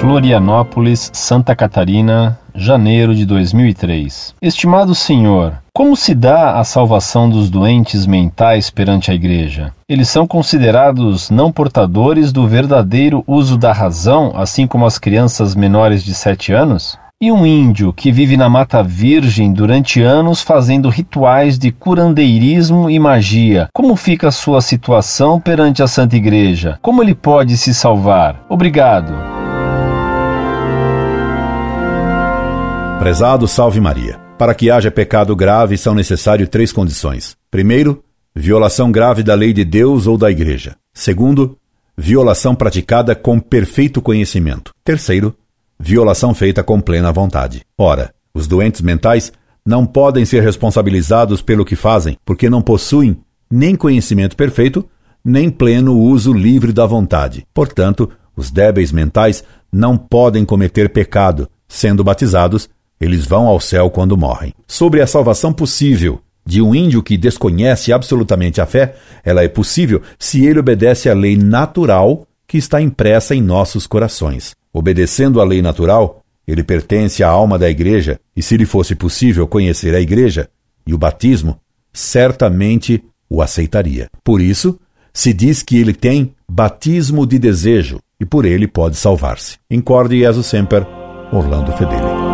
Florianópolis, Santa Catarina, janeiro de 2003. Estimado Senhor, como se dá a salvação dos doentes mentais perante a Igreja? Eles são considerados não portadores do verdadeiro uso da razão, assim como as crianças menores de 7 anos? E um índio que vive na Mata Virgem durante anos fazendo rituais de curandeirismo e magia, como fica a sua situação perante a Santa Igreja? Como ele pode se salvar? Obrigado. Prezado Salve Maria. Para que haja pecado grave são necessárias três condições. Primeiro, violação grave da lei de Deus ou da Igreja. Segundo, violação praticada com perfeito conhecimento. Terceiro, violação feita com plena vontade. Ora, os doentes mentais não podem ser responsabilizados pelo que fazem, porque não possuem nem conhecimento perfeito, nem pleno uso livre da vontade. Portanto, os débeis mentais não podem cometer pecado. Sendo batizados, eles vão ao céu quando morrem. Sobre a salvação possível de um índio que desconhece absolutamente a fé, ela é possível se ele obedece à lei natural que está impressa em nossos corações. Obedecendo à lei natural, ele pertence à alma da igreja, e se lhe fosse possível conhecer a igreja e o batismo, certamente o aceitaria. Por isso, se diz que ele tem batismo de desejo e por ele pode salvar-se. Incorde Jesus Semper, Orlando Fedeli.